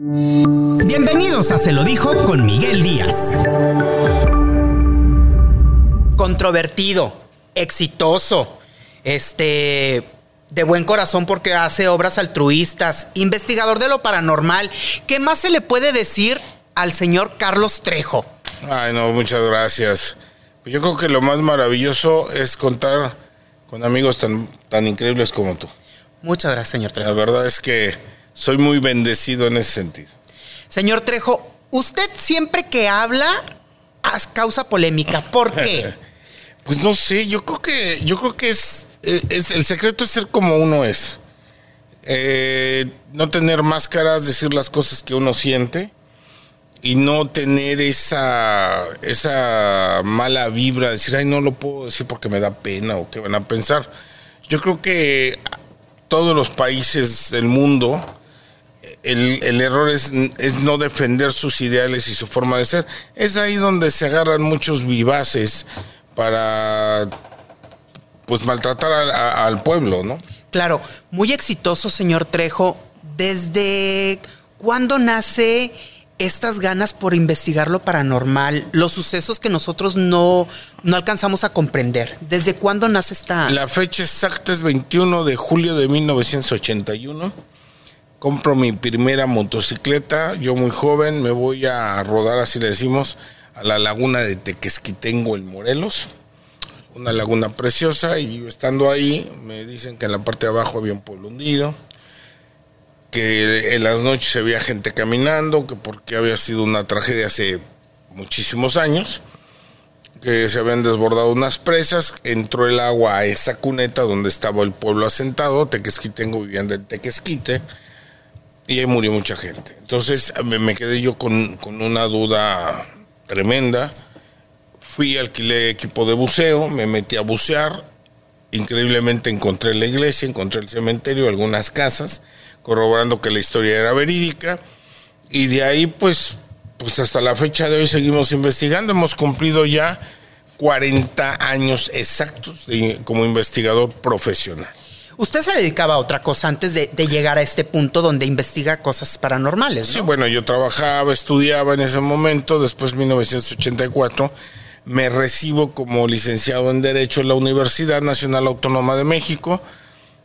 Bienvenidos a Se lo dijo con Miguel Díaz. Controvertido, exitoso, este, de buen corazón porque hace obras altruistas, investigador de lo paranormal. ¿Qué más se le puede decir al señor Carlos Trejo? Ay, no, muchas gracias. Yo creo que lo más maravilloso es contar con amigos tan, tan increíbles como tú. Muchas gracias, señor Trejo. La verdad es que soy muy bendecido en ese sentido. Señor Trejo, usted siempre que habla causa polémica. ¿Por qué? pues no sé, yo creo que, yo creo que es, el secreto es ser como uno es. Eh, no tener máscaras, decir las cosas que uno siente y no tener esa, esa mala vibra, decir, ay, no lo puedo decir porque me da pena o qué van a pensar. Yo creo que todos los países del mundo, el, el error es, es, no defender sus ideales y su forma de ser. Es ahí donde se agarran muchos vivaces para pues maltratar al pueblo, ¿no? Claro, muy exitoso, señor Trejo. ¿Desde cuándo nace estas ganas por investigar lo paranormal, los sucesos que nosotros no, no alcanzamos a comprender. ¿Desde cuándo nace esta...? La fecha exacta es 21 de julio de 1981. Compro mi primera motocicleta, yo muy joven, me voy a rodar, así le decimos, a la laguna de Tequesquitengo en Morelos. Una laguna preciosa y estando ahí me dicen que en la parte de abajo había un pueblo hundido que en las noches se veía gente caminando, que porque había sido una tragedia hace muchísimos años, que se habían desbordado unas presas, entró el agua a esa cuneta donde estaba el pueblo asentado, Tequesquitengo viviendo en Tequesquite, y ahí murió mucha gente. Entonces me, quedé yo con, con, una duda tremenda, fui, alquilé equipo de buceo, me metí a bucear, increíblemente encontré la iglesia, encontré el cementerio, algunas casas, corroborando que la historia era verídica. Y de ahí, pues, pues hasta la fecha de hoy seguimos investigando. Hemos cumplido ya 40 años exactos como investigador profesional. Usted se dedicaba a otra cosa antes de, llegar a este punto donde investiga cosas paranormales, ¿no? Sí, bueno, yo trabajaba, estudiaba en ese momento, después 1984 me recibo como licenciado en Derecho en la Universidad Nacional Autónoma de México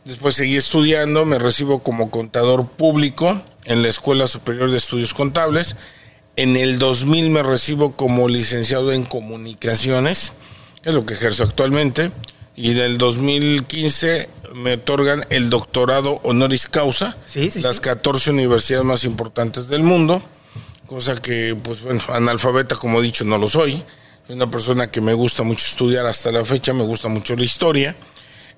Después seguí estudiando, me recibo como contador público en la Escuela Superior de Estudios Contables. En el 2000 me recibo como licenciado en comunicaciones, es lo que ejerzo actualmente. Y en el 2015 me otorgan el doctorado honoris causa, las 14 universidades más importantes del mundo, cosa que, pues bueno, analfabeta como he dicho no lo soy. Soy una persona que me gusta mucho estudiar hasta la fecha, me gusta mucho la historia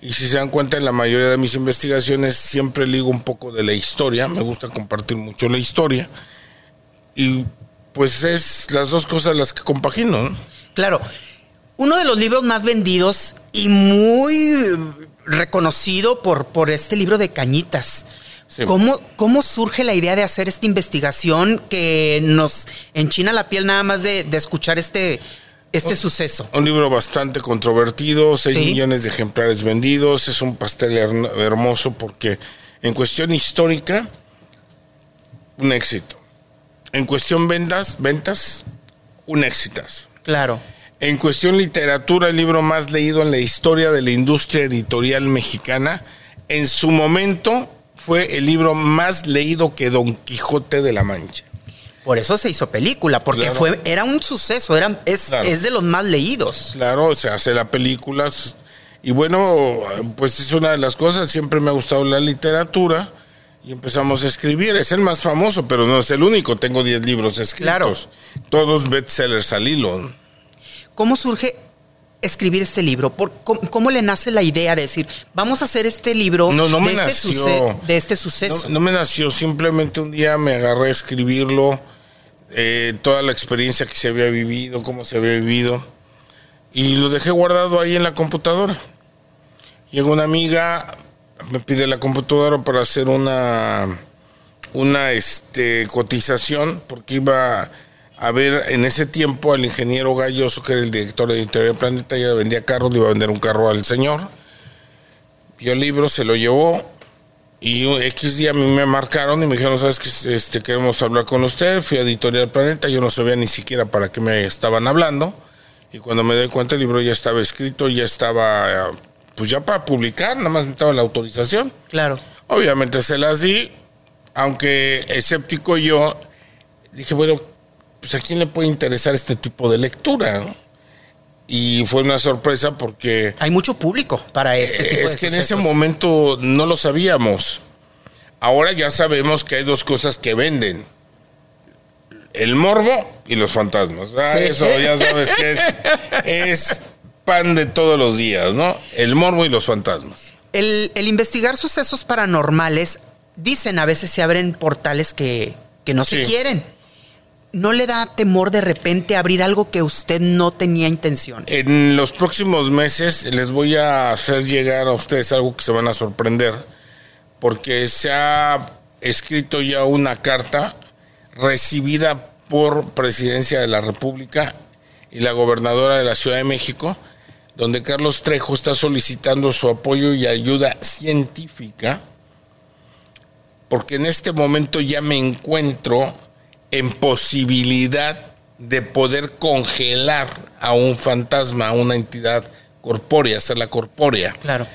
y si se dan cuenta, en la mayoría de mis investigaciones siempre ligo un poco de la historia, me gusta compartir mucho la historia. Y pues es las dos cosas las que compagino. Claro, uno de los libros más vendidos y muy reconocido por, por este libro de Cañitas. ¿Cómo, ¿Cómo, surge la idea de hacer esta investigación que nos enchina la piel nada más de, de escuchar este, este suceso. Un libro bastante controvertido, 6 millones de ejemplares vendidos, es un pastel hermoso porque en cuestión histórica, un éxito. En cuestión ventas, ventas, un éxito. Claro. En cuestión literatura, el libro más leído en la historia de la industria editorial mexicana, en su momento fue el libro más leído que Don Quijote de la Mancha. Por eso se hizo película, porque fue, era un suceso, era, es, es de los más leídos. Claro, se hace la película. Y bueno, pues es una de las cosas, siempre me ha gustado la literatura y empezamos a escribir. Es el más famoso, pero no es el único. Tengo 10 libros escritos. Claro. Todos bestsellers al hilo. ¿Cómo surge escribir este libro? ¿Por, cómo, le nace la idea de decir, vamos a hacer este libro no, no de, este nació, de, este suceso? No, no, me nació, simplemente un día me agarré a escribirlo eh, toda la experiencia que se había vivido, cómo se había vivido, y lo dejé guardado ahí en la computadora. Llegó una amiga, me pide la computadora para hacer una, una este, cotización, porque iba a ver en ese tiempo al ingeniero Galloso, que era el director de Editorial Planeta, ya vendía carros, le iba a vender un carro al señor. Vio el libro, se lo llevó, Y X día a mí me marcaron y me dijeron, ¿sabes qué? Este, queremos hablar con usted. Fui a Editorial Planeta, yo no sabía ni siquiera para qué me estaban hablando. Y cuando me doy cuenta, el libro ya estaba escrito, ya estaba, pues ya para publicar, nada más necesitaba la autorización. Claro. Obviamente se las di, aunque escéptico yo, dije, bueno, pues a quién le puede interesar este tipo de lectura, y fue una sorpresa porque... Hay mucho público para este tipo Es que en ese momento no lo sabíamos. Ahora ya sabemos que hay dos cosas que venden. El morbo y los fantasmas. Ah, Eso ya sabes que es, es pan de todos los días, ¿no? El morbo y los fantasmas. El, investigar sucesos paranormales, dicen a veces se abren portales que, no se quieren. ¿No le da temor de repente abrir algo que usted no tenía intención? En los próximos meses les voy a hacer llegar a ustedes algo que se van a sorprender, porque se ha escrito ya una carta recibida por Presidencia de la República y la gobernadora de la Ciudad de México, donde Carlos Trejo está solicitando su apoyo y ayuda científica, porque en este momento ya me encuentro en posibilidad de poder congelar a un fantasma, a una entidad corpórea, hacerla corpórea. Claro.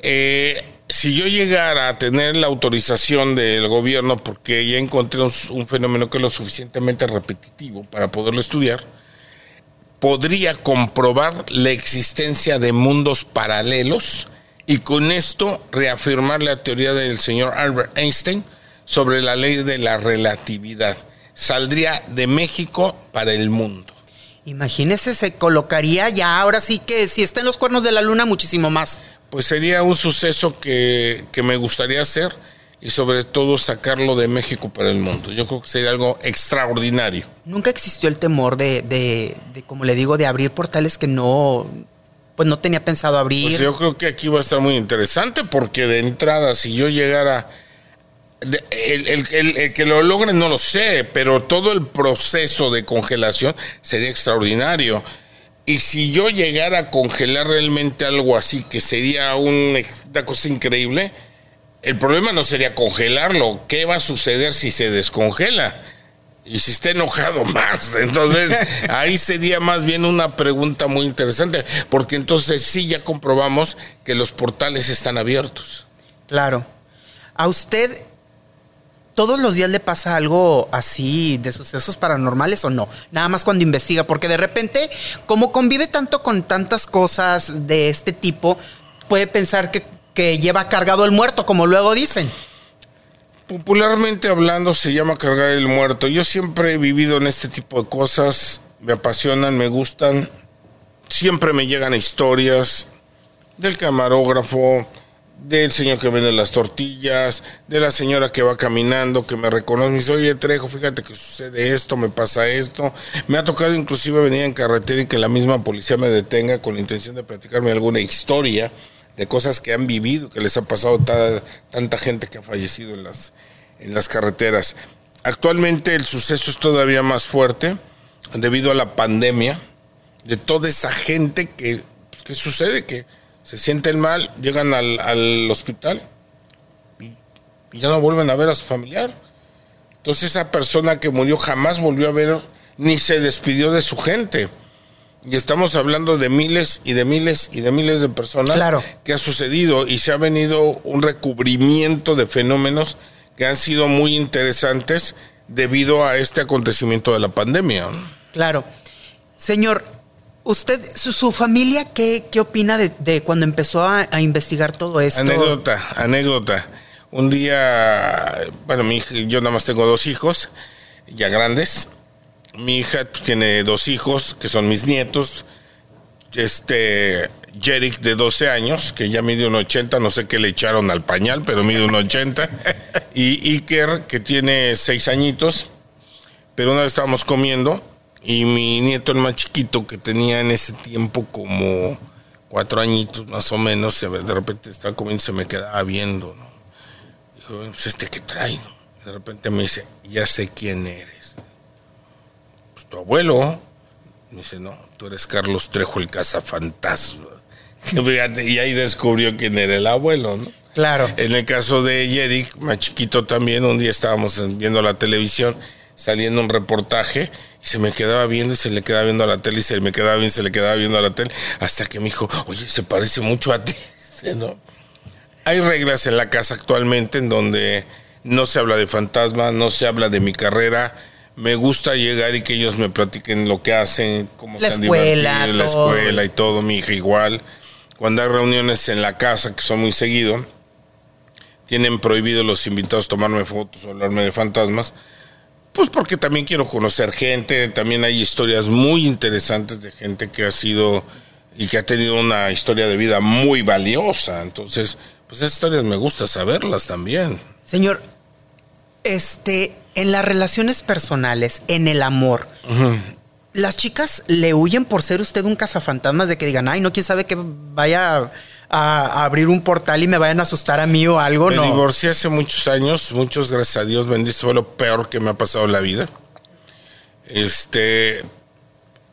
Eh, si yo llegara a tener la autorización del gobierno, porque ya encontré un, fenómeno que es lo suficientemente repetitivo para poderlo estudiar, podría comprobar la existencia de mundos paralelos y con esto reafirmar la teoría del señor Albert Einstein sobre la ley de la relatividad saldría de México para el mundo. Imagínese, se colocaría ya ahora sí que si está en los cuernos de la luna, muchísimo más. Pues sería un suceso que, me gustaría hacer y sobre todo sacarlo de México para el mundo. Yo creo que sería algo extraordinario. Nunca existió el temor de, de, de como le digo, de abrir portales que no, pues no tenía pensado abrir. Pues yo creo que aquí va a estar muy interesante porque de entrada, si yo llegara el, que lo logre no lo sé, pero todo el proceso de congelación sería extraordinario. Y si yo llegara a congelar realmente algo así, que sería una cosa increíble, el problema no sería congelarlo. ¿Qué va a suceder si se descongela? Y si está enojado más. Entonces, ahí sería más bien una pregunta muy interesante, porque entonces sí ya comprobamos que los portales están abiertos. Claro. A usted todos los días le pasa algo así de sucesos paranormales o no? Nada más cuando investiga, porque de repente, como convive tanto con tantas cosas de este tipo, puede pensar que, lleva cargado el muerto, como luego dicen. Popularmente hablando se llama cargar el muerto. Yo siempre he vivido en este tipo de cosas, me apasionan, me gustan. Siempre me llegan historias del camarógrafo, del señor que vende las tortillas, de la señora que va caminando, que me reconoce, me dice, oye Trejo, fíjate que sucede esto, me pasa esto. Me ha tocado inclusive venir en carretera y que la misma policía me detenga con la intención de platicarme alguna historia de cosas que han vivido, que les ha pasado tanta gente que ha fallecido en las, en las carreteras. Actualmente el suceso es todavía más fuerte debido a la pandemia, de toda esa gente que, pues, que sucede que se sienten mal, llegan al, hospital y, ya no vuelven a ver a su familiar. Entonces esa persona que murió jamás volvió a ver ni se despidió de su gente. Y estamos hablando de miles y de miles y de miles de personas que ha sucedido y se ha venido un recubrimiento de fenómenos que han sido muy interesantes debido a este acontecimiento de la pandemia. Claro. Señor, ¿Usted, su, familia, qué, qué opina de, cuando empezó a, investigar todo esto? Anécdota, anécdota. Un día, bueno, mi yo nada más tengo dos hijos, ya grandes. Mi hija tiene dos hijos, que son mis nietos. Este, Jerick, de 12 años, que ya mide un 80, no sé qué le echaron al pañal, pero mide un 80. y Iker, que tiene seis añitos. Pero una vez estábamos comiendo y mi nieto, el más chiquito, que tenía en ese tiempo como cuatro añitos más o menos, de repente estaba comiendo y se me quedaba viendo, ¿no? Dijo, pues este que trae, De repente me dice, ya sé quién eres. Pues tu abuelo. Me dice, no, tú eres Carlos Trejo, el cazafantasma. y ahí descubrió quién era el abuelo, ¿no? Claro. En el caso de Yerick, más chiquito también, un día estábamos viendo la televisión, saliendo un reportaje, y se me quedaba viendo y se le quedaba viendo a la tele, y se me quedaba viendo y se le quedaba viendo a la tele, hasta que me dijo, oye, se parece mucho a ti. ¿no? Hay reglas en la casa actualmente en donde no se habla de fantasmas, no se habla de mi carrera. Me gusta llegar y que ellos me platiquen lo que hacen, cómo La se han escuela, divertido, la todo. escuela y todo, mi hija igual. Cuando hay reuniones en la casa, que son muy seguido, tienen prohibido los invitados tomarme fotos o hablarme de fantasmas. Pues porque también quiero conocer gente, también hay historias muy interesantes de gente que ha sido y que ha tenido una historia de vida muy valiosa. Entonces, pues esas historias me gusta saberlas también. Señor, este, en las relaciones personales, en el amor, las chicas le huyen por ser usted un cazafantasmas de que digan, ay, no, quién sabe que vaya a, a abrir un portal y me vayan a asustar a mí o algo, Me no. divorcié hace muchos años, muchos gracias a Dios, bendito fue lo peor que me ha pasado en la vida. Este,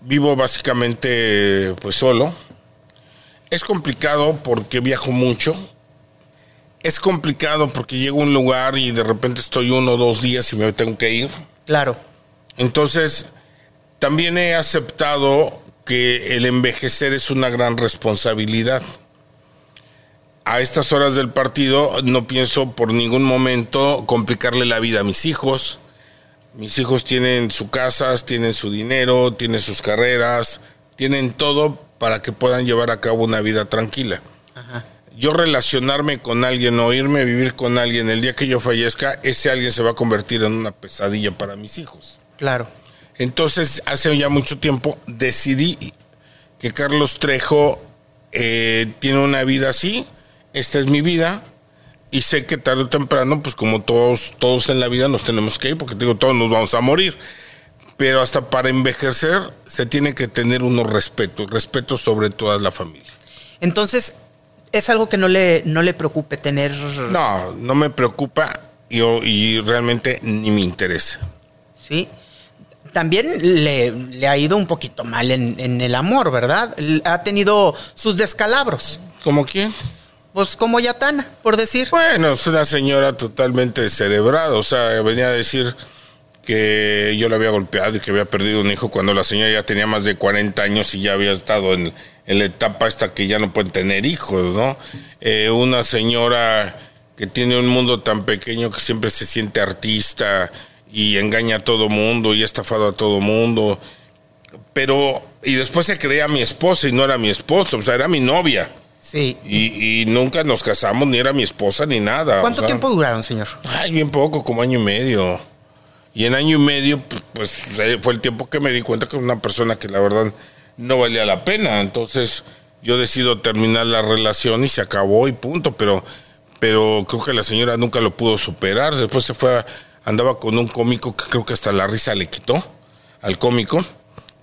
vivo básicamente pues solo. Es complicado porque viajo mucho. Es complicado porque llego a un lugar y de repente estoy uno o dos días y me tengo que ir. Claro, Entonces, también he aceptado que el envejecer es una gran responsabilidad. A estas horas del partido no pienso por ningún momento complicarle la vida a mis hijos. Mis hijos tienen sus casas, tienen su dinero, tienen sus carreras, tienen todo para que puedan llevar a cabo una vida tranquila. Ajá. Yo relacionarme con alguien o irme a vivir con alguien el día que yo fallezca, ese alguien se va a convertir en una pesadilla para mis hijos. claro. Entonces, hace ya mucho tiempo decidí que Carlos Trejo eh, tiene una vida así, esta es mi vida, y sé que tarde o temprano, pues como todos, todos en la vida nos tenemos que ir, porque digo, todos nos vamos a morir. Pero hasta para envejecer se tiene que tener unos respeto, respeto sobre toda la familia. Entonces, es algo que no le, no le preocupe tener... No, no me preocupa y, y realmente ni me interesa. Sí. También le, le ha ido un poquito mal en, en el amor, ¿verdad? Ha tenido sus descalabros. ¿Como quién? Pues como Yatana, por decir. Bueno, es una señora totalmente cerebrada, o sea, venía a decir que yo la había golpeado y que había perdido un hijo cuando la señora ya tenía más de 40 años y ya había estado en, la etapa esta que ya no pueden tener hijos, ¿no? Eh, una señora que tiene un mundo tan pequeño que siempre se siente artista y engaña a todo mundo y ha estafado a todo mundo, pero, y después se creía mi esposa y no era mi esposa, o sea, era mi novia. Sí. Y, y nunca nos casamos, ni era mi esposa, ni nada. ¿Cuánto o sea, tiempo duraron, señor? Ay, bien poco, como año y medio. Y en año y medio, pu- pues eh, fue el tiempo que me di cuenta que era una persona que la verdad no valía la pena. Entonces yo decido terminar la relación y se acabó y punto. Pero, pero creo que la señora nunca lo pudo superar. Después se fue, a- andaba con un cómico que creo que hasta la risa le quitó al cómico.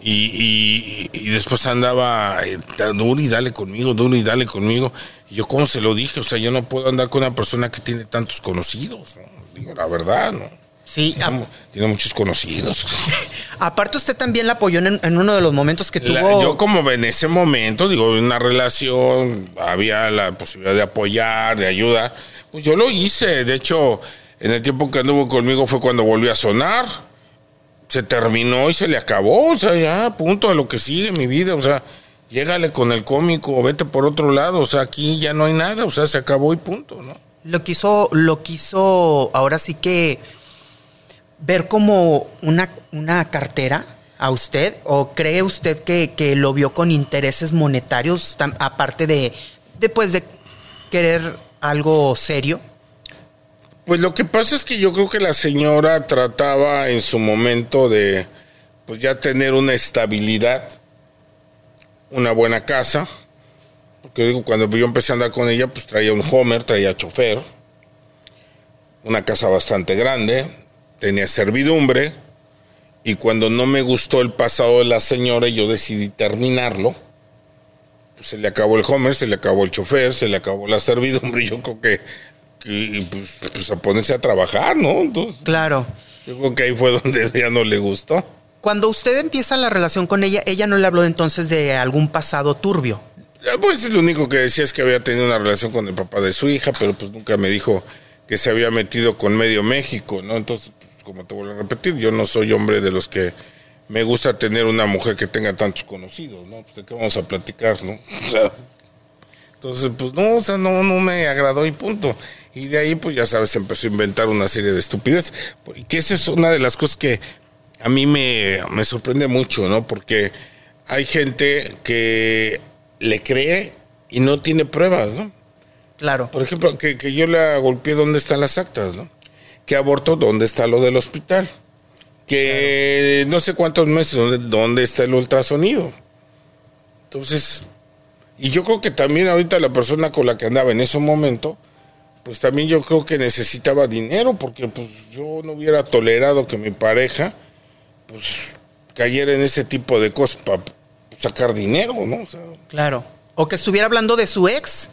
Y, y- y después andaba eh, duro y dale conmigo, duro y dale conmigo. Y yo, ¿cómo se lo dije? O sea, yo no puedo andar con una persona que tiene tantos conocidos. ¿no? Digo, la verdad, ¿no? Sí. Tiene, tiene muchos conocidos. aparte, usted también la apoyó en, en uno de los momentos que La- tuvo. yo como en ese momento, digo, una relación, había la posibilidad de apoyar, de ayudar. Pues yo lo hice. De hecho, en el tiempo que anduvo conmigo fue cuando volvió a sonar. Se terminó y se le acabó. O sea, ya, punto a lo que sigue mi vida. O sea, llégale con el cómico, vete por otro lado. O sea, aquí ya no hay nada. O sea, se acabó y punto, ¿no? Lo quiso, lo quiso ahora sí que ver como una, una cartera a usted o cree usted que, que lo vio con intereses monetarios aparte de después de querer algo serio? Pues lo que pasa es que yo creo que la señora trataba en su momento de pues ya tener una estabilidad, una buena casa. Porque digo, cuando yo empecé a andar con ella, pues traía un Homer, traía chofer, una casa bastante grande, tenía servidumbre, y cuando no me gustó el pasado de la señora, yo decidí terminarlo. Pues se le acabó el Homer, se le acabó el chofer, se le acabó la servidumbre, yo creo que, que, pues, pues a ponerse a trabajar, ¿no? Entonces, Claro. yo creo que ahí fue donde ya no le gustó. Cuando usted empieza la relación con ella, ella no le habló entonces de algún pasado turbio. Pues lo único que decía es que había tenido una relación con el papá de su hija, pero pues nunca me dijo que se había metido con medio México, ¿no? Entonces, pues, como te vuelvo a repetir, yo no soy hombre de los que me gusta tener una mujer que tenga tantos conocidos, ¿no? Pues de qué vamos a platicar, ¿no? O sea, entonces, pues no, o sea, no, no me agradó y punto. Y de ahí, pues ya sabes, empezó a inventar una serie de estupideces. Y que esa es una de las cosas que a mí me, me sorprende mucho, ¿no? Porque hay gente que le cree y no tiene pruebas, ¿no? Claro. Por ejemplo, que, que yo la golpeé, ¿dónde están las actas, no? Que abortó, ¿dónde está lo del hospital? Que no sé cuántos meses, ¿dónde, ¿dónde está el ultrasonido? Entonces, y yo creo que también ahorita la persona con la que andaba en ese momento, pues también yo creo que necesitaba dinero, porque pues yo no hubiera tolerado que mi pareja, pues cayera en ese tipo de cosas para sacar dinero, ¿no? O sea, Claro. O que estuviera hablando de su ex.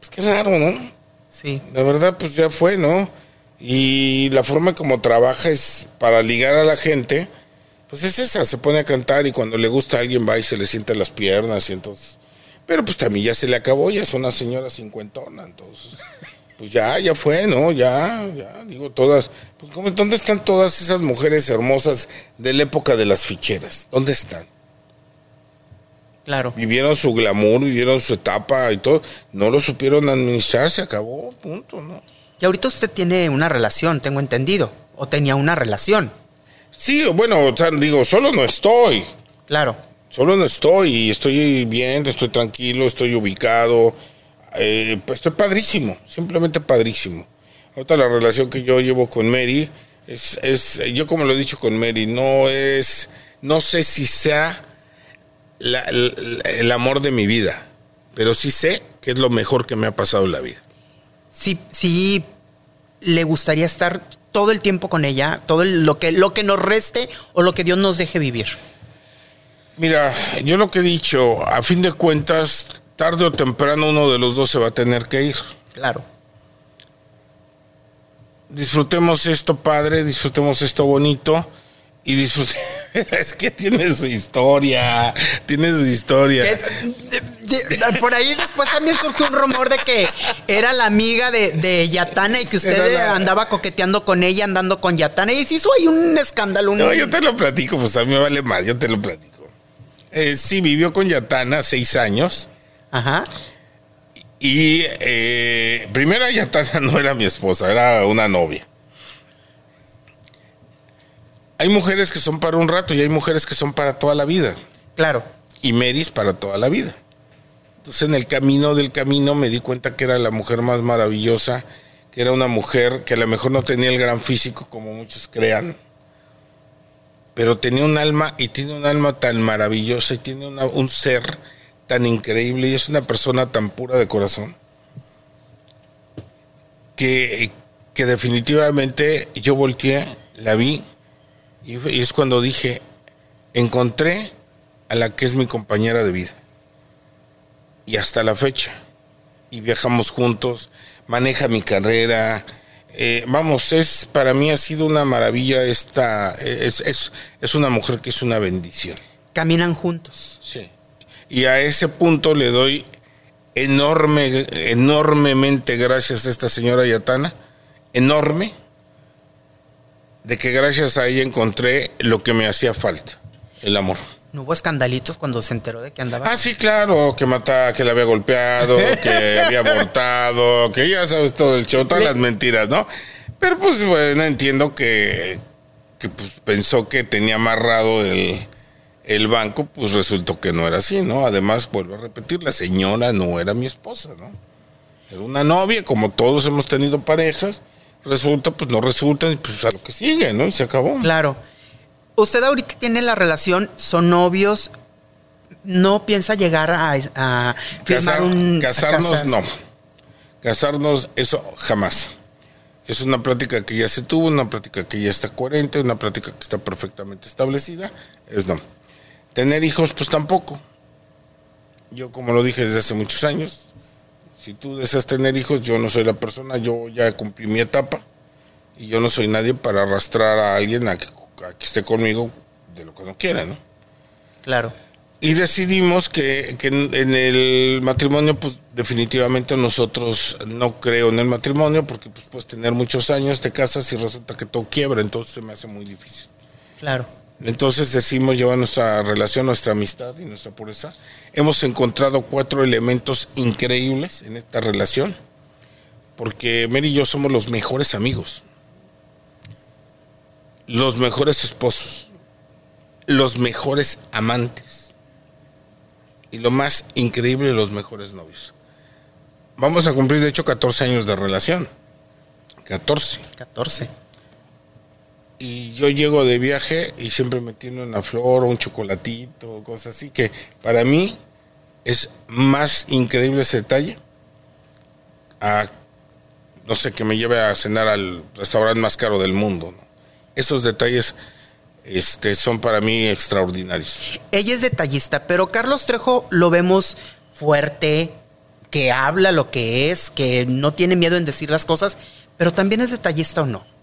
pues qué raro, ¿no? Sí. La verdad, pues ya fue, ¿no? Y la forma como trabaja es para ligar a la gente, pues es esa, se pone a cantar y cuando le gusta a alguien va y se le sienta las piernas y entonces... Pero pues también ya se le acabó, ya es una señora cincuentona, entonces... Pues ya, ya fue, ¿no? Ya, ya, digo, todas... Pues ¿cómo- ¿dónde están todas esas mujeres hermosas de la época de las ficheras? ¿Dónde están? Claro. Vivieron su glamour, vivieron su etapa y todo. No lo supieron administrar, se acabó, punto, ¿no? Y ahorita usted tiene una relación, tengo entendido. O tenía una relación. Sí, bueno, o sea, digo, solo no estoy. Claro. Solo no estoy y estoy bien, estoy tranquilo, estoy ubicado. Eh, pues estoy padrísimo, simplemente padrísimo. Ahorita la relación que yo llevo con Mary es, es, yo como lo he dicho con Mary, no es, no sé si sea la- la- el amor de mi vida, pero sí sé que es lo mejor que me ha pasado en la vida. Sí, sí le gustaría estar todo el tiempo con ella, todo el- lo que lo que nos reste o lo que Dios nos deje vivir. Mira, yo lo que he dicho, a fin de cuentas, tarde o temprano uno de los dos se va a tener que ir. Claro. disfrutemos esto padre, disfrutemos esto bonito y disfrute. es que tiene su historia, tiene su historia. Eh, de- de- Por ahí después también surgió un rumor de que era la amiga de, de Yatana y que usted la- andaba coqueteando con ella, andando con Yatana. Y se hizo ahí un escándalo. un- No, yo te lo platico, pues a mí me vale más, yo te lo platico. Eh, sí, vivió con Yatana seis años Ajá. y eh, primero Yatana no era mi esposa, era una novia. Hay mujeres que son para un rato y hay mujeres que son para toda la vida. Claro. y Meris para toda la vida. Entonces en el camino del camino me di cuenta que era la mujer más maravillosa, que era una mujer que a lo mejor no tenía el gran físico como muchos crean, pero tenía un alma y tiene un alma tan maravillosa y tiene una- un ser tan increíble y es una persona tan pura de corazón que, que definitivamente yo volteé, la vi y, es cuando dije, encontré a la que es mi compañera de vida. Y hasta la fecha. Y viajamos juntos, maneja mi carrera. eh, vamos, es para mí ha sido una maravilla esta, es, es, es una mujer que es una bendición. Caminan juntos. Sí. Y a ese punto le doy enorme, enormemente gracias a esta señora Yatana, enorme, de que gracias a ella encontré lo que me hacía falta, el amor. ¿No hubo escandalitos cuando se enteró de que andaba? Ah, sí, claro, que mata, que la había golpeado, que había abortado, que ya sabes todo el show, todas las mentiras, ¿no? Pero pues bueno, entiendo que, que pues, pensó que tenía amarrado el, el banco, pues resultó que no era así, ¿no? Además, vuelvo a repetir, la señora no era mi esposa, ¿no? Era una novia, como todos hemos tenido parejas, resulta, pues no resulta, y pues a lo que sigue, ¿no? Y se acabó. Claro. Usted ahorita tiene la relación, son novios, no piensa llegar a, a firmar Casar- un... casarnos no. Casarnos, eso jamás. Es una plática que ya se tuvo, una plática que ya está coherente, una plática que está perfectamente establecida. Es no. Tener hijos, pues tampoco. Yo, como lo dije desde hace muchos años, si tú deseas tener hijos, yo no soy la persona, yo ya cumplí mi etapa y yo no soy nadie para arrastrar a alguien a que, a que esté conmigo de lo que no quiera, ¿no? Claro. Y decidimos que, que en, en el matrimonio, pues definitivamente nosotros no creo en el matrimonio, porque pues puedes tener muchos años, te casas y resulta que todo quiebra, entonces se me hace muy difícil. Claro. Entonces decidimos llevar nuestra relación, nuestra amistad y nuestra pureza. Hemos encontrado cuatro elementos increíbles en esta relación, porque Mary y yo somos los mejores amigos, los mejores esposos, los mejores amantes y lo más increíble, los mejores novios. Vamos a cumplir, de hecho, 14 años de relación. 14. 14. Y yo llego de viaje y siempre me tiene una flor o un chocolatito, cosas así, que para mí es más increíble ese detalle. A, no sé, que me lleve a cenar al restaurante más caro del mundo. Esos detalles este, son para mí extraordinarios. Ella es detallista, pero Carlos Trejo lo vemos fuerte, que habla lo que es, que no tiene miedo en decir las cosas, pero también es detallista o no.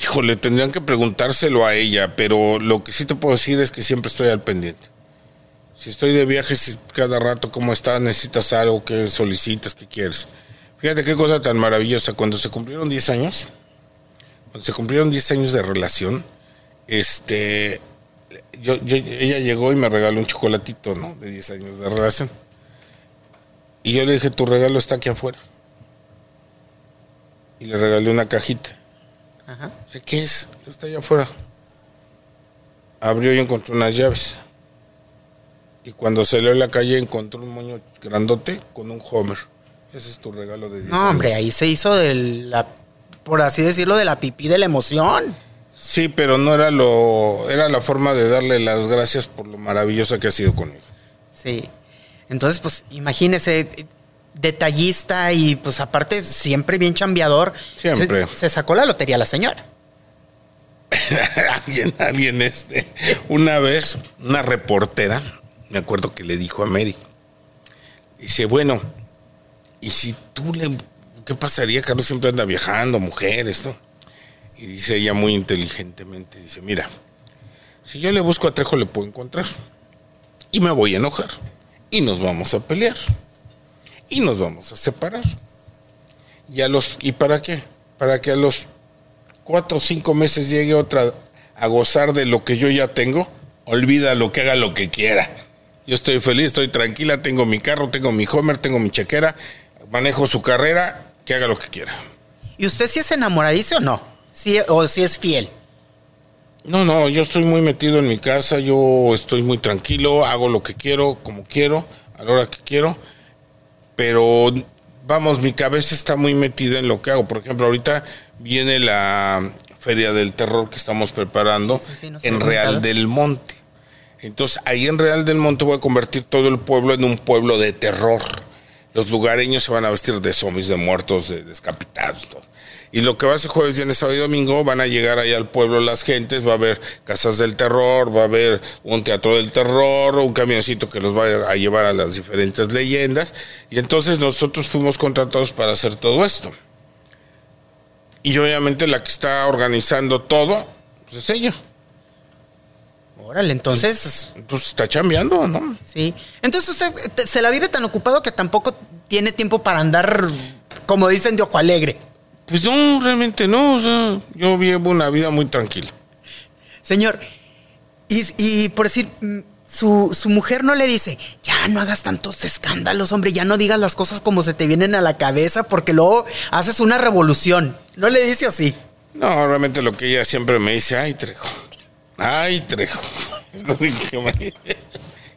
Híjole, tendrían que preguntárselo a ella, pero lo que sí te puedo decir es que siempre estoy al pendiente. Si estoy de viaje, si cada rato, ¿cómo estás? ¿Necesitas algo? que solicitas? ¿Qué quieres? Fíjate qué cosa tan maravillosa. Cuando se cumplieron 10 años, cuando se cumplieron 10 años de relación, este, ella llegó y me regaló un chocolatito, ¿no? De 10 años de relación. Y yo le dije, tu regalo está aquí afuera. Y le regalé una cajita. Ajá. Dice, ¿qué es? Está allá afuera. Abrió y encontró unas llaves. Y cuando salió a la calle encontró un moño grandote con un Homer. Ese es tu regalo de 10 No, hombre, ahí se hizo de la, por así decirlo, de la pipí de la emoción. Sí, pero no era lo, era la forma de darle las gracias por lo maravillosa que ha sido conmigo. Sí. Entonces, pues imagínese, detallista y pues aparte siempre bien chambeador. Siempre. Se, se sacó la lotería la señora. alguien, alguien, este, una vez, una reportera, me acuerdo que le dijo a Mary, dice, bueno, ¿y si tú le, qué pasaría? Carlos siempre anda viajando, mujeres, ¿no? Y dice ella muy inteligentemente, dice, mira, si yo le busco a Trejo le puedo encontrar. Y me voy a enojar. Y nos vamos a pelear. Y nos vamos a separar. Y, a los, ¿Y para qué? Para que a los cuatro o cinco meses llegue otra a gozar de lo que yo ya tengo. Olvida lo que haga lo que quiera. Yo estoy feliz, estoy tranquila, tengo mi carro, tengo mi Homer, tengo mi chequera, manejo su carrera, que haga lo que quiera. ¿Y usted si es enamoradizo o no? ¿Sí, ¿O si es fiel? No, no, yo estoy muy metido en mi casa, yo estoy muy tranquilo, hago lo que quiero, como quiero, a la hora que quiero, pero vamos, mi cabeza está muy metida en lo que hago. Por ejemplo, ahorita viene la Feria del Terror que estamos preparando sí, sí, sí, en Real del Monte. Entonces, ahí en Real del Monte voy a convertir todo el pueblo en un pueblo de terror. Los lugareños se van a vestir de zombies, de muertos, de descapitados, todo. Y lo que va a ser jueves, viernes, sábado y domingo, van a llegar ahí al pueblo las gentes, va a haber casas del terror, va a haber un teatro del terror, un camioncito que los va a llevar a las diferentes leyendas. Y entonces nosotros fuimos contratados para hacer todo esto. Y obviamente la que está organizando todo, pues es ella. Órale, entonces. Pues está chambeando, ¿no? Sí. Entonces usted se la vive tan ocupado que tampoco tiene tiempo para andar, como dicen, de ojo alegre. Pues no, realmente no. O sea, yo vivo una vida muy tranquila. Señor, y, y por decir, su, su, mujer no le dice, ya no hagas tantos escándalos, hombre, ya no digas las cosas como se te vienen a la cabeza porque luego haces una revolución. ¿No le dice así? No, realmente lo que ella siempre me dice, ay, Trejo, ay, Trejo.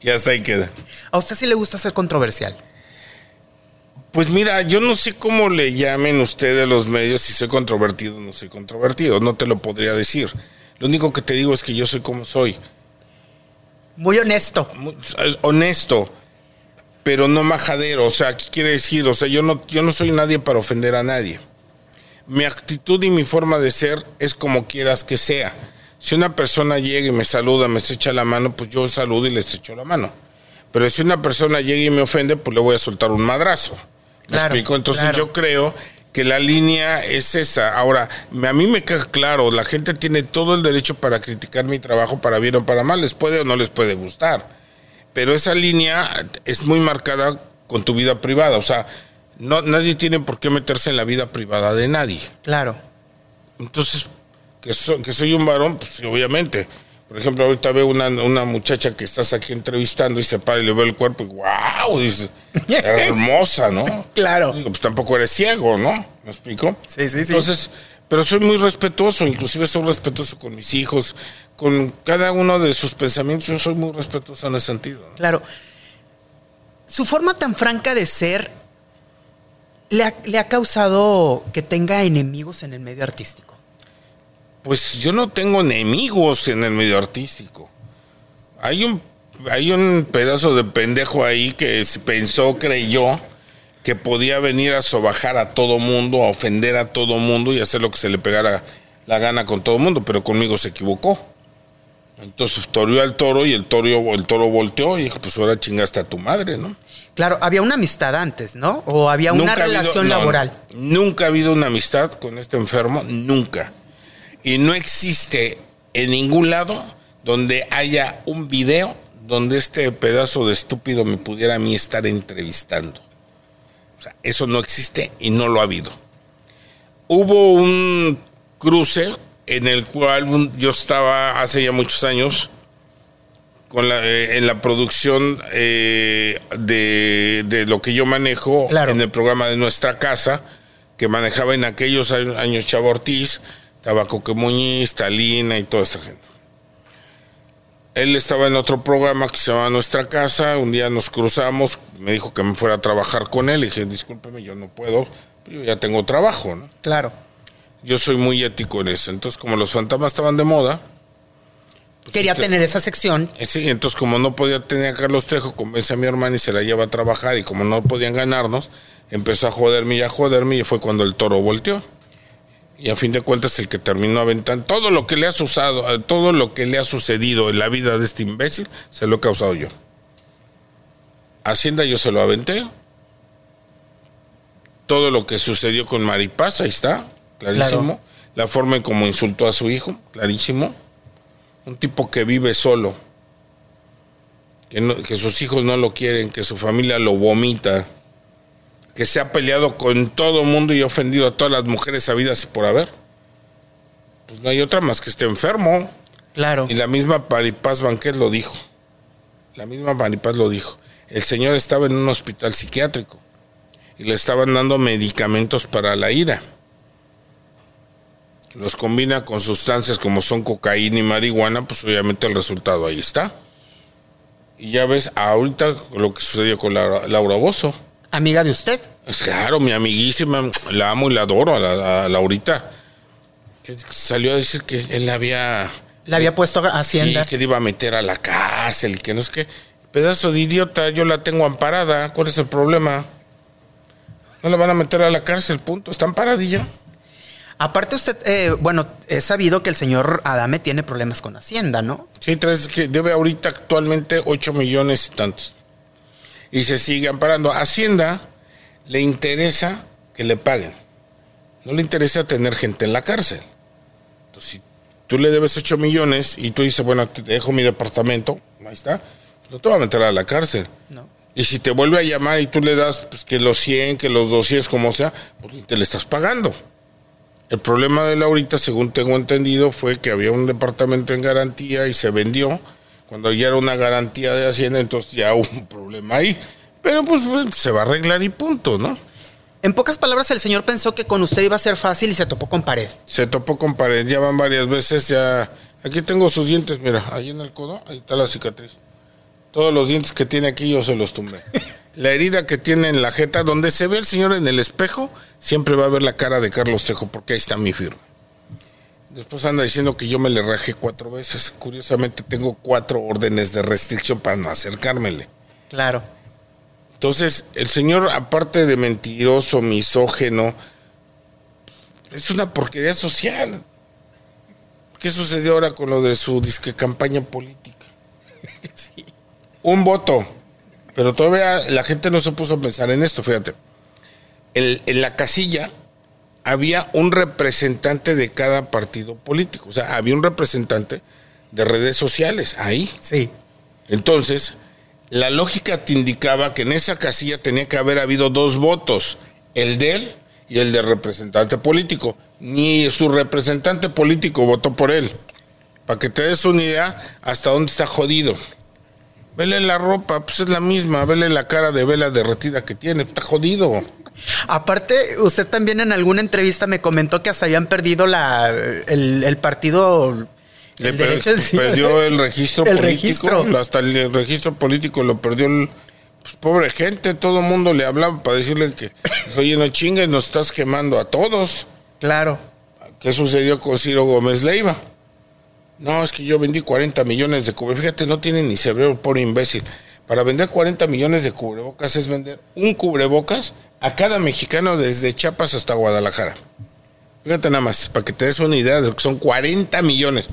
Y hasta ahí queda. ¿A usted sí le gusta ser controversial? Pues mira, yo no sé cómo le llamen ustedes los medios, si soy controvertido o no soy controvertido, no te lo podría decir. Lo único que te digo es que yo soy como soy. Muy honesto. Muy, honesto, pero no majadero. O sea, ¿qué quiere decir? O sea, yo no, yo no soy nadie para ofender a nadie. Mi actitud y mi forma de ser es como quieras que sea. Si una persona llega y me saluda, me echa la mano, pues yo saludo y le echo la mano. Pero si una persona llega y me ofende, pues le voy a soltar un madrazo. ¿Me claro, explico? Entonces claro. yo creo que la línea es esa. Ahora, a mí me queda claro, la gente tiene todo el derecho para criticar mi trabajo para bien o para mal, les puede o no les puede gustar. pero esa línea es muy marcada con tu vida privada. O sea, no, nadie tiene por qué meterse en la vida privada de nadie. Claro. Entonces, que, que soy un varón, pues obviamente. Por ejemplo, ahorita veo una, una muchacha que estás aquí entrevistando y se para y le veo el cuerpo y wow, dices, hermosa, ¿no? Claro. Digo, pues tampoco eres ciego, ¿no? ¿Me explico? Sí, sí, sí. Entonces, pero soy muy respetuoso, inclusive soy respetuoso con mis hijos, con cada uno de sus pensamientos, yo soy muy respetuoso en ese sentido. Claro. Su forma tan franca de ser le ha, le ha causado que tenga enemigos en el medio artístico. Pues yo no tengo enemigos en el medio artístico. Hay un, hay un pedazo de pendejo ahí que pensó, creyó, que podía venir a sobajar a todo mundo, a ofender a todo mundo y hacer lo que se le pegara la gana con todo mundo, pero conmigo se equivocó. Entonces toreó al toro y el toro, el toro volteó y dijo, pues ahora chingaste a tu madre, ¿no? Claro, había una amistad antes, ¿no? O había una relación laboral. nunca ha habido una amistad con este enfermo, nunca. Y no existe en ningún lado donde haya un video donde este pedazo de estúpido me pudiera a mí estar entrevistando. O sea, eso no existe y no lo ha habido. Hubo un cruce en el cual yo estaba hace ya muchos años con la, eh, en la producción eh, de, de, lo que yo manejo en el programa de nuestra casa, que manejaba en aquellos años Chavo Ortiz, Tabaco que Muñiz, Talina y toda esta gente. Él estaba en otro programa que se llama Nuestra Casa, un día nos cruzamos, me dijo que me fuera a trabajar con él, y dije, discúlpeme, yo no puedo, yo ya tengo trabajo, ¿no? Claro. Yo soy muy ético en eso, entonces como los fantasmas estaban de moda, pues Quería tener esa sección. Eh, sí, entonces como no podía tener a Carlos Trejo, convence a mi hermana y se la lleva a trabajar y como no podían ganarnos, empezó a joderme y a joderme y fue cuando el toro volteó y a fin de cuentas el que terminó aventando todo lo que le ha usado, todo lo que le ha sucedido en la vida de este imbécil, se lo he causado yo. Hacienda yo se lo aventé. Todo lo que sucedió con Maripaz, ahí está, clarísimo. La forma en cómo insultó a su hijo, clarísimo. Un tipo que vive solo, que, que sus hijos no lo quieren, que su familia lo vomita que se ha peleado con todo el mundo y ha ofendido a todas las mujeres sabidas y por haber. Pues no hay otra más que esté enfermo. Claro. Y la misma Paripaz Banquet lo dijo. La misma Paripaz lo dijo. El señor estaba en un hospital psiquiátrico y le estaban dando medicamentos para la ira. Los combina con sustancias como son cocaína y marihuana, pues obviamente el resultado ahí está. Y ya ves ahorita lo que sucedió con Laura Bozo amiga de usted. Claro, mi amiguísima, la amo y la adoro a, la, Laurita. Que salió a decir que él había... Le había puesto a Hacienda. que le iba a meter a la cárcel y que no es que... Pedazo de idiota, yo la tengo amparada. ¿Cuál es el problema? No la van a meter a la cárcel, punto. Está amparadilla. Aparte usted, eh, bueno, he sabido que el señor Adame tiene problemas con Hacienda, ¿no? Sí, que debe ahorita actualmente 8 millones y tantos y se sigue amparando. Hacienda le interesa que le paguen. No le interesa tener gente en la cárcel. Entonces, si tú le debes 8 millones y tú dices, bueno, te dejo mi departamento, ahí está, no te va a meter a la cárcel. No. Y si te vuelve a llamar y tú le das pues, que los 100, que los 200, como sea, pues te le estás pagando. El problema de Laurita, según tengo entendido, fue que había un departamento en garantía y se vendió cuando ya era una garantía de Hacienda, entonces ya hubo un problema ahí. Pero pues se va a arreglar y punto, ¿no? En pocas palabras, el señor pensó que con usted iba a ser fácil y se topó con pared. Se topó con pared, ya van varias veces, ya... Aquí tengo sus dientes, mira, ahí en el codo, ahí está la cicatriz. Todos los dientes que tiene aquí yo se los tumbé. La herida que tiene en la jeta, donde se ve el señor en el espejo, siempre va a ver la cara de Carlos Tejo, porque ahí está mi firma. Después anda diciendo que yo me le rajé cuatro veces. Curiosamente tengo cuatro órdenes de restricción para no acercármele. Claro. Entonces, el señor, aparte de mentiroso, misógeno, es una porquería social. ¿Qué sucedió ahora con lo de su disque campaña política? Sí. Un voto. Pero todavía la gente no se puso a pensar en esto, fíjate. en la casilla había un representante de cada partido político. O sea, había un representante de redes sociales ahí. Sí. Entonces, la lógica te indicaba que en esa casilla tenía que haber habido dos votos, el de él y el del representante político. Ni su representante político votó por él. Para que te des una idea hasta dónde está jodido. Vele la ropa, pues es la misma. Vele la cara de vela derretida que tiene, está jodido. Aparte, usted también en alguna entrevista me comentó que hasta habían perdido la, el partido le perdió el registro político, hasta el registro político lo perdió el pues, pobre gente, todo el mundo le hablaba para decirle que, pues, oye, no chingues, nos estás quemando a todos. Claro. ¿Qué sucedió con Ciro Gómez Leiva? No, es que yo vendí 40 millones de cubrebocas. Fíjate, no tiene ni cerebro, por imbécil. Para vender 40 millones de cubrebocas es vender un cubrebocas a cada mexicano desde Chiapas hasta Guadalajara. Fíjate nada más, para que te des una idea de lo que son 40 millones.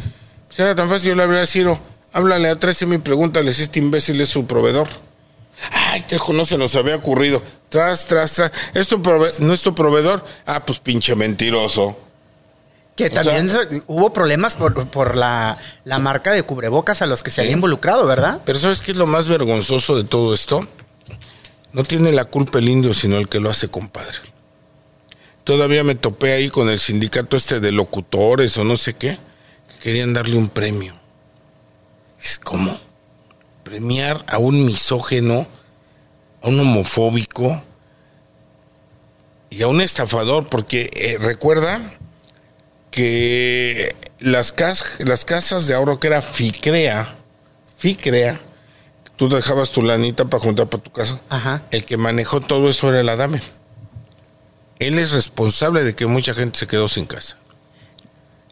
Si era tan fácil, yo le habría Ciro, háblale a 13 y pregúntale si este imbécil es su proveedor. Ay, tejo, no se nos había ocurrido. Tras, tras, tras. ¿Es tu ¿No es tu proveedor? Ah, pues pinche mentiroso. Que también hubo problemas por, la, marca de cubrebocas a los que se había involucrado, ¿verdad? Pero ¿sabes qué es lo más vergonzoso de todo esto? No tiene la culpa el indio, sino el que lo hace compadre. Todavía me topé ahí con el sindicato este de locutores o no sé qué querían darle un premio. Es como premiar a un misógeno, a un homofóbico y a un estafador, porque eh, recuerda que las, las casas de ahorro que era FICREA, FICREA, tú dejabas tu lanita para juntar para tu casa. El que manejó todo eso era el Adame. Él es responsable de que mucha gente se quedó sin casa.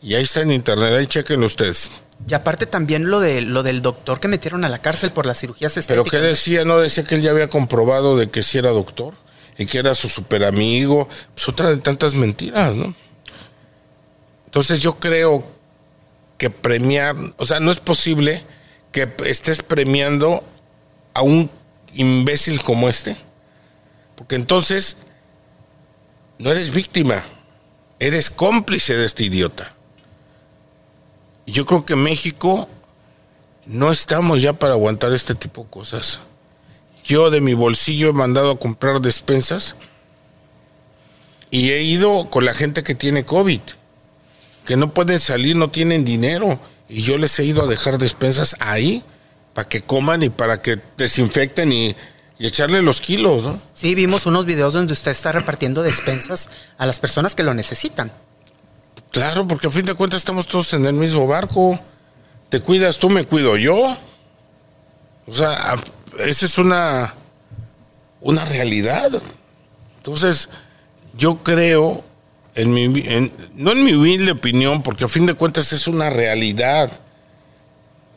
Y ahí está en internet, ahí chequen ustedes. Y aparte también lo de lo del doctor que metieron a la cárcel por las cirugías estéticas. Pero qué decía, no decía que él ya había comprobado de que sí era doctor y que era su super amigo, pues otra de tantas mentiras, ¿no? Entonces yo creo que premiar, o sea, no es posible que estés premiando a un imbécil como este, porque entonces no eres víctima, eres cómplice de este idiota. Yo creo que México no estamos ya para aguantar este tipo de cosas. Yo de mi bolsillo he mandado a comprar despensas y he ido con la gente que tiene COVID, que no pueden salir, no tienen dinero, y yo les he ido a dejar despensas ahí para que coman y para que desinfecten y, y echarle los kilos, ¿no? Sí, vimos unos videos donde usted está repartiendo despensas a las personas que lo necesitan. Claro, porque a fin de cuentas estamos todos en el mismo barco. Te cuidas tú, me cuido yo. O sea, esa es una, una realidad. Entonces, yo creo, en mi, no en mi humilde opinión, porque a fin de cuentas es una realidad.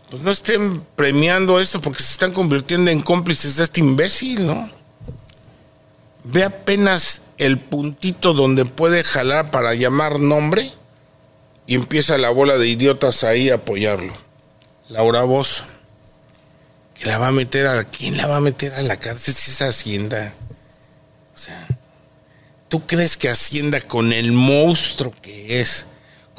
Pues no estén premiando esto porque se están convirtiendo en cómplices de este imbécil, ¿no? Ve apenas el puntito donde puede jalar para llamar nombre y empieza la bola de idiotas ahí a apoyarlo. Laura Voz, que la va a meter a quién la va a meter a la cárcel si es Hacienda. O sea, ¿tú crees que Hacienda con el monstruo que es,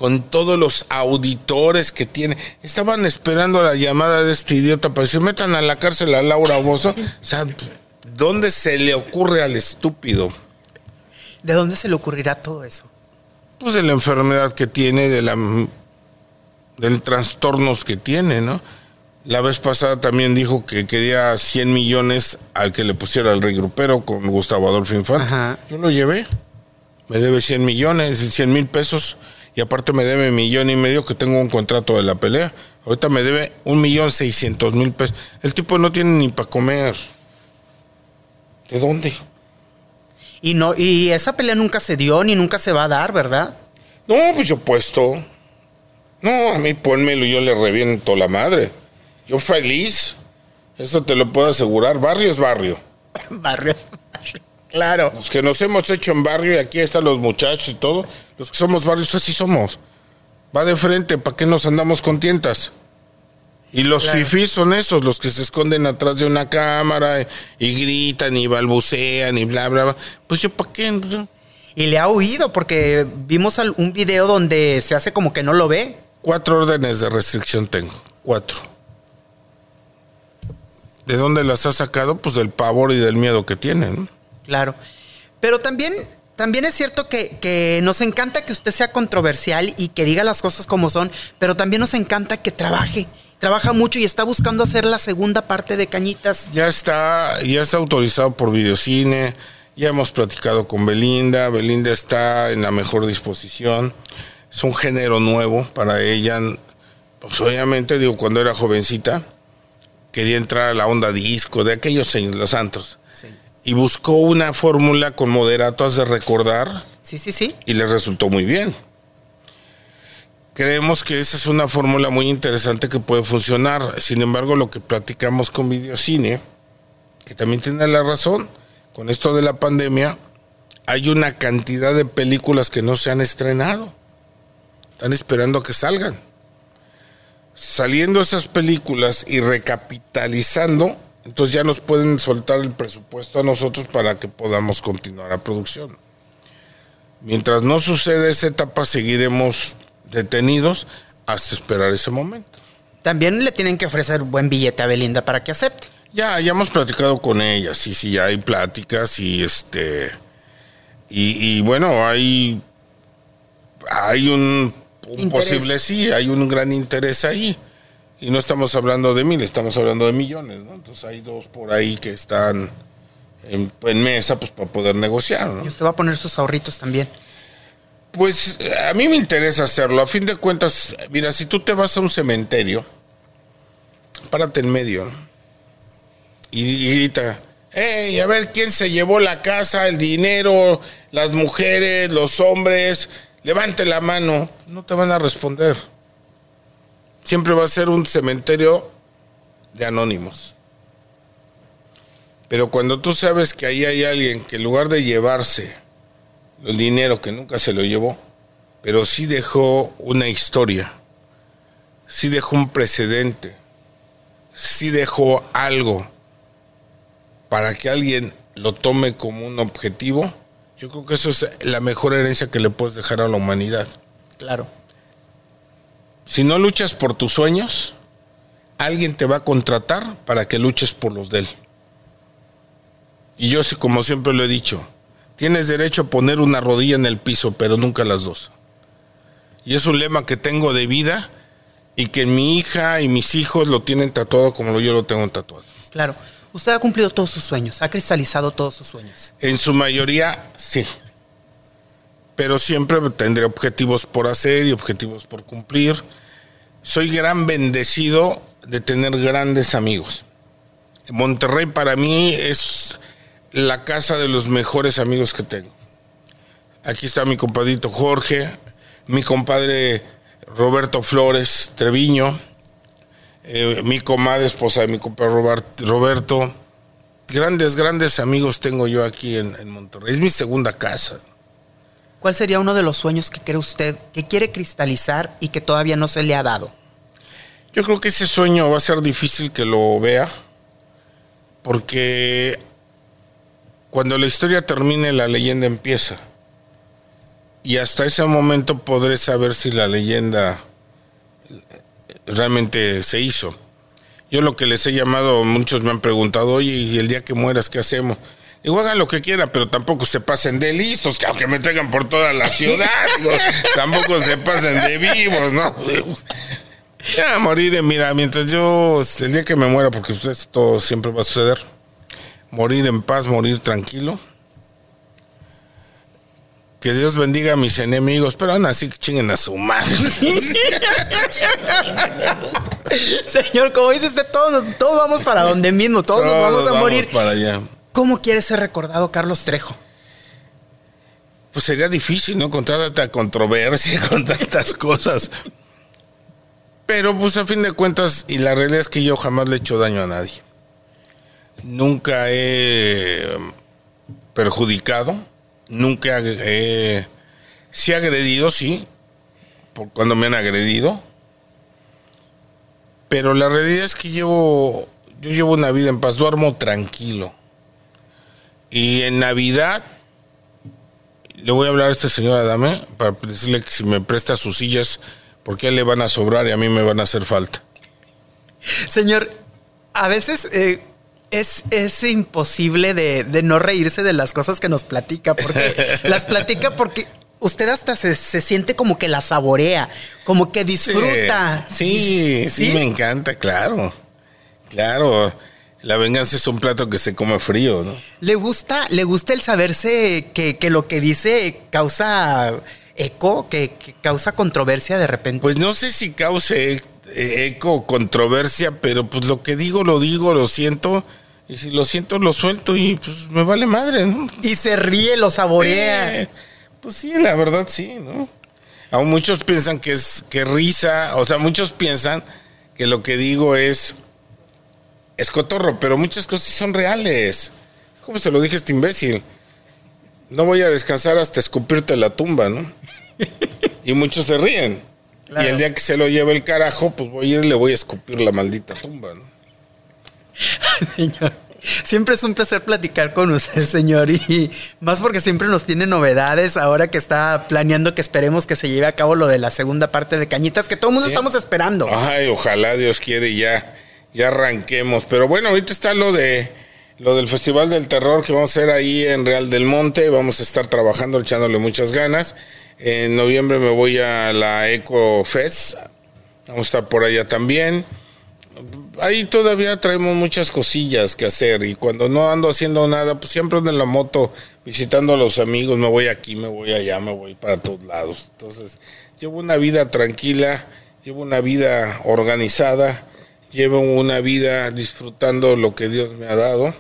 con todos los auditores que tiene, estaban esperando la llamada de este idiota para decir, metan a la cárcel a Laura Bozo? O sea, ¿dónde se le ocurre al estúpido? ¿De dónde se le ocurrirá todo eso? pues de la enfermedad que tiene, de la del trastornos que tiene, ¿no? La vez pasada también dijo que quería 100 millones al que le pusiera el regrupero con Gustavo Adolfo Infante. Yo lo llevé. Me debe 100 millones, 100 mil pesos. Y aparte me debe millón y medio que tengo un contrato de la pelea. Ahorita me debe un millón seiscientos mil pesos. El tipo no tiene ni para comer. ¿De dónde? Y no, y esa pelea nunca se dio ni nunca se va a dar, ¿verdad? No, pues yo puesto. No, a mí ponmelo y yo le reviento la madre. Yo feliz. Eso te lo puedo asegurar. Barrio es barrio. barrio Claro. Los que nos hemos hecho en barrio y aquí están los muchachos y todo. Los que somos barrios, así somos. Va de frente, ¿para qué nos andamos con tientas? Y los fifís son esos, los que se esconden atrás de una cámara y, gritan y balbucean y bla, bla, bla. Pues yo, ¿para qué? Y le ha huido porque vimos un video donde se hace como que no lo ve. Cuatro órdenes de restricción tengo, cuatro. ¿De dónde las ha sacado? Pues del pavor y del miedo que tienen. Claro. Pero también, también es cierto que, nos encanta que usted sea controversial y que diga las cosas como son, pero también nos encanta que trabaje. Trabaja mucho y está buscando hacer la segunda parte de Cañitas. Ya está, ya está autorizado por Videocine. Ya hemos platicado con Belinda. Belinda está en la mejor disposición. Es un género nuevo para ella. Pues obviamente, digo, cuando era jovencita, quería entrar a la onda disco de aquellos años, los antros. Y buscó una fórmula con moderato, has de recordar. Sí, sí, sí. Y le resultó muy bien. Creemos que esa es una fórmula muy interesante que puede funcionar. Sin embargo, lo que platicamos con Videocine, que también tiene la razón, con esto de la pandemia, hay una cantidad de películas que no se han estrenado. Están esperando a que salgan. Saliendo esas películas y recapitalizando, entonces ya nos pueden soltar el presupuesto a nosotros para que podamos continuar la producción. Mientras no suceda esa etapa, seguiremos detenidos hasta esperar ese momento. También le tienen que ofrecer buen billete a Belinda para que acepte. Ya, ya hemos platicado con ella, sí, sí, hay pláticas y este. Y, bueno, hay. Hay un, posible sí, hay un gran interés ahí. Y no estamos hablando de mil, estamos hablando de millones, ¿no? Entonces hay dos por ahí que están en, mesa pues para poder negociar, ¿no? Y usted va a poner sus ahorritos también. Pues a mí me interesa hacerlo. A fin de cuentas, mira, si tú te vas a un cementerio, párate en medio y, grita, hey, a ver quién se llevó la casa, el dinero, las mujeres, los hombres, levante la mano. No te van a responder. Siempre va a ser un cementerio de anónimos. Pero cuando tú sabes que ahí hay alguien que en lugar de llevarse el dinero que nunca se lo llevó, pero sí dejó una historia, sí dejó un precedente, sí dejó algo para que alguien lo tome como un objetivo. Yo creo que eso es la mejor herencia que le puedes dejar a la humanidad. Claro. Si no luchas por tus sueños, alguien te va a contratar para que luches por los de él. Y yo, como siempre lo he dicho, Tienes derecho a poner una rodilla en el piso, pero nunca las dos. Y es un lema que tengo de vida y que mi hija y mis hijos lo tienen tatuado como yo lo tengo tatuado. Claro. Usted ha cumplido todos sus sueños, ha cristalizado todos sus sueños. En su mayoría, sí. Pero siempre tendré objetivos por hacer y objetivos por cumplir. Soy gran bendecido de tener grandes amigos. Monterrey para mí es la casa de los mejores amigos que tengo. Aquí está mi compadrito Jorge, mi compadre Roberto Flores Treviño, eh, mi comadre esposa de mi compadre Roberto. Grandes, grandes amigos tengo yo aquí en, en Monterrey. Es mi segunda casa. ¿Cuál sería uno de los sueños que cree usted que quiere cristalizar y que todavía no se le ha dado? Yo creo que ese sueño va a ser difícil que lo vea, porque cuando la historia termine, la leyenda empieza. Y hasta ese momento podré saber si la leyenda realmente se hizo. Yo lo que les he llamado, muchos me han preguntado, oye, ¿y el día que mueras qué hacemos? Digo, hagan lo que quieran, pero tampoco se pasen de listos, que aunque me traigan por toda la ciudad, tampoco se pasen de vivos, ¿no? Ya, morir, mira, mientras yo, el día que me muera, porque esto siempre va a suceder, morir en paz, morir tranquilo. Que Dios bendiga a mis enemigos, pero aún así chinguen a su madre. Señor, como dice usted, todos, todos vamos para donde mismo, todos, nos vamos a morir. para allá. ¿Cómo quiere ser recordado Carlos Trejo? Pues sería difícil, ¿no? Con tanta controversia, con tantas cosas. Pero pues a fin de cuentas, y la realidad es que yo jamás le he hecho daño a nadie nunca he perjudicado, nunca he, sí agredido, sí, por cuando me han agredido, pero la realidad es que llevo, yo llevo una vida en paz, duermo tranquilo. Y en Navidad le voy a hablar a este señor Adame para decirle que si me presta sus sillas, porque a él le van a sobrar y a mí me van a hacer falta. Señor, a veces eh, es, es imposible de, de, no reírse de las cosas que nos platica, porque las platica porque usted hasta se, se, siente como que la saborea, como que disfruta. Sí, sí, sí, me encanta, claro. Claro. La venganza es un plato que se come frío, ¿no? Le gusta, le gusta el saberse que, que lo que dice causa eco, que, que, causa controversia de repente. Pues no sé si cause eco, controversia, pero pues lo que digo, lo digo, lo siento. Y si lo siento, lo suelto y pues me vale madre, ¿no? Y se ríe, lo saborea. Eh, pues sí, la verdad sí, ¿no? Aún muchos piensan que es que risa, o sea, muchos piensan que lo que digo es es cotorro, pero muchas cosas son reales. ¿Cómo se lo dije a este imbécil? No voy a descansar hasta escupirte la tumba, ¿no? y muchos se ríen. Claro. Y el día que se lo lleve el carajo, pues voy a ir y le voy a escupir la maldita tumba, ¿no? Señor. Siempre es un placer platicar con usted, señor, y más porque siempre nos tiene novedades ahora que está planeando que esperemos que se lleve a cabo lo de la segunda parte de Cañitas, que todo el mundo ¿Sí? estamos esperando. Ay, ojalá Dios quiere ya, ya arranquemos. Pero bueno, ahorita está lo de lo del Festival del Terror que vamos a hacer ahí en Real del Monte, vamos a estar trabajando, echándole muchas ganas. En noviembre me voy a la Eco Fest, vamos a estar por allá también ahí todavía traemos muchas cosillas que hacer y cuando no ando haciendo nada, pues siempre ando en la moto visitando a los amigos, me voy aquí, me voy allá, me voy para todos lados. Entonces, llevo una vida tranquila, llevo una vida organizada, llevo una vida disfrutando lo que Dios me ha dado.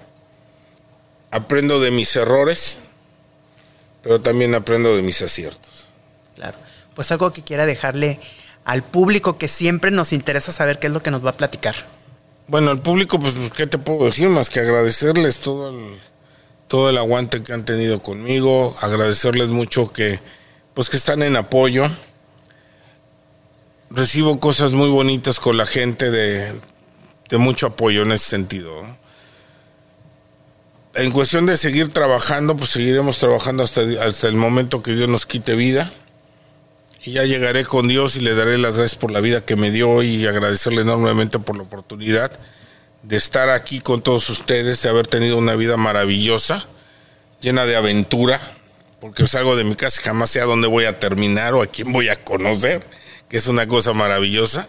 Aprendo de mis errores, pero también aprendo de mis aciertos. Claro. Pues algo que quiera dejarle al público que siempre nos interesa saber qué es lo que nos va a platicar. Bueno, al público, pues, ¿qué te puedo decir? Más que agradecerles todo el, todo el aguante que han tenido conmigo, agradecerles mucho que, pues, que están en apoyo. Recibo cosas muy bonitas con la gente de, de mucho apoyo en ese sentido. En cuestión de seguir trabajando, pues seguiremos trabajando hasta, hasta el momento que Dios nos quite vida y ya llegaré con Dios y le daré las gracias por la vida que me dio y agradecerle enormemente por la oportunidad de estar aquí con todos ustedes, de haber tenido una vida maravillosa, llena de aventura, porque salgo de mi casa y jamás sé a dónde voy a terminar o a quién voy a conocer, que es una cosa maravillosa.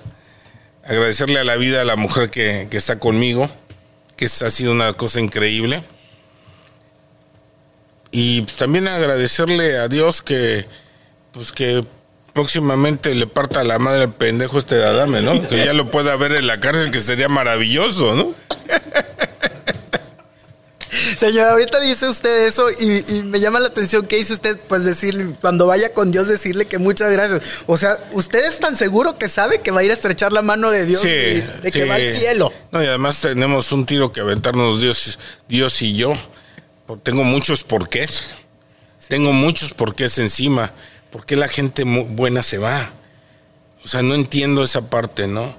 Agradecerle a la vida a la mujer que, que está conmigo, que ha sido una cosa increíble. Y también agradecerle a Dios que, pues que próximamente le parta la madre al pendejo este Adame, ¿no? Que ya lo pueda ver en la cárcel, que sería maravilloso, ¿no? Señor, ahorita dice usted eso y, y, me llama la atención que dice usted, pues decirle, cuando vaya con Dios, decirle que muchas gracias. O sea, usted es tan seguro que sabe que va a ir a estrechar la mano de Dios sí, y de sí. que va al cielo. No, y además tenemos un tiro que aventarnos Dios, Dios y yo. Tengo muchos porqués. Sí. Tengo muchos porqués encima. ¿por qué la gente buena se va? O sea, no entiendo esa parte, ¿no?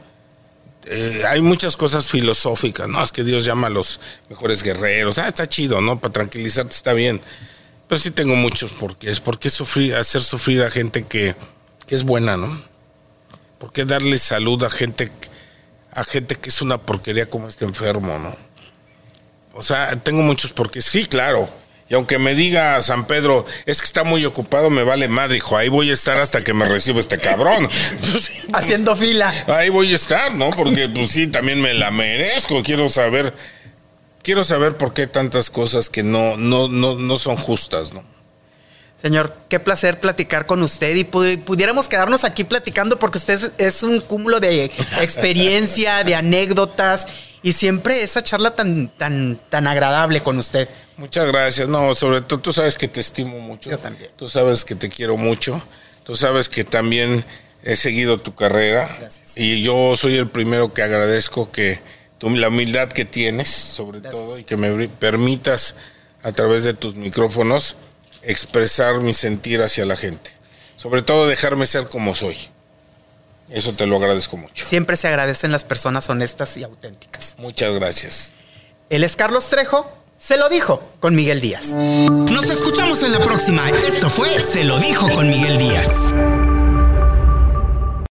Eh, hay muchas cosas filosóficas, ¿no? Es que Dios llama a los mejores guerreros. Ah, está chido, ¿no? Para tranquilizarte está bien. Pero sí tengo muchos porqués. ¿Por qué sufrir, hacer sufrir a gente que, que es buena, ¿no? ¿Por qué darle salud a gente, a gente que es una porquería como este enfermo, ¿no? O sea, tengo muchos porqués. Sí, claro y aunque me diga San Pedro, es que está muy ocupado, me vale madre, hijo. Ahí voy a estar hasta que me reciba este cabrón. Haciendo fila. Ahí voy a estar, ¿no? Porque pues sí, también me la merezco. Quiero saber, quiero saber por qué tantas cosas que no, no, no, no son justas, ¿no? Señor, qué placer platicar con usted y pudiéramos quedarnos aquí platicando porque usted es un cúmulo de experiencia, de anécdotas y siempre esa charla tan, tan, tan agradable con usted. Muchas gracias. No, sobre todo tú sabes que te estimo mucho. Yo también. Tú sabes que te quiero mucho. Tú sabes que también he seguido tu carrera. Gracias. Y yo soy el primero que agradezco que tú, la humildad que tienes, sobre Gracias. todo, y que me permitas a través de tus micrófonos expresar mi sentir hacia la gente. Sobre todo dejarme ser como soy. Eso te lo agradezco mucho. Siempre se agradecen las personas honestas y auténticas. Muchas gracias. Él es Carlos Trejo. Se lo dijo con Miguel Díaz. Nos escuchamos en la próxima. Esto fue Se lo dijo con Miguel Díaz.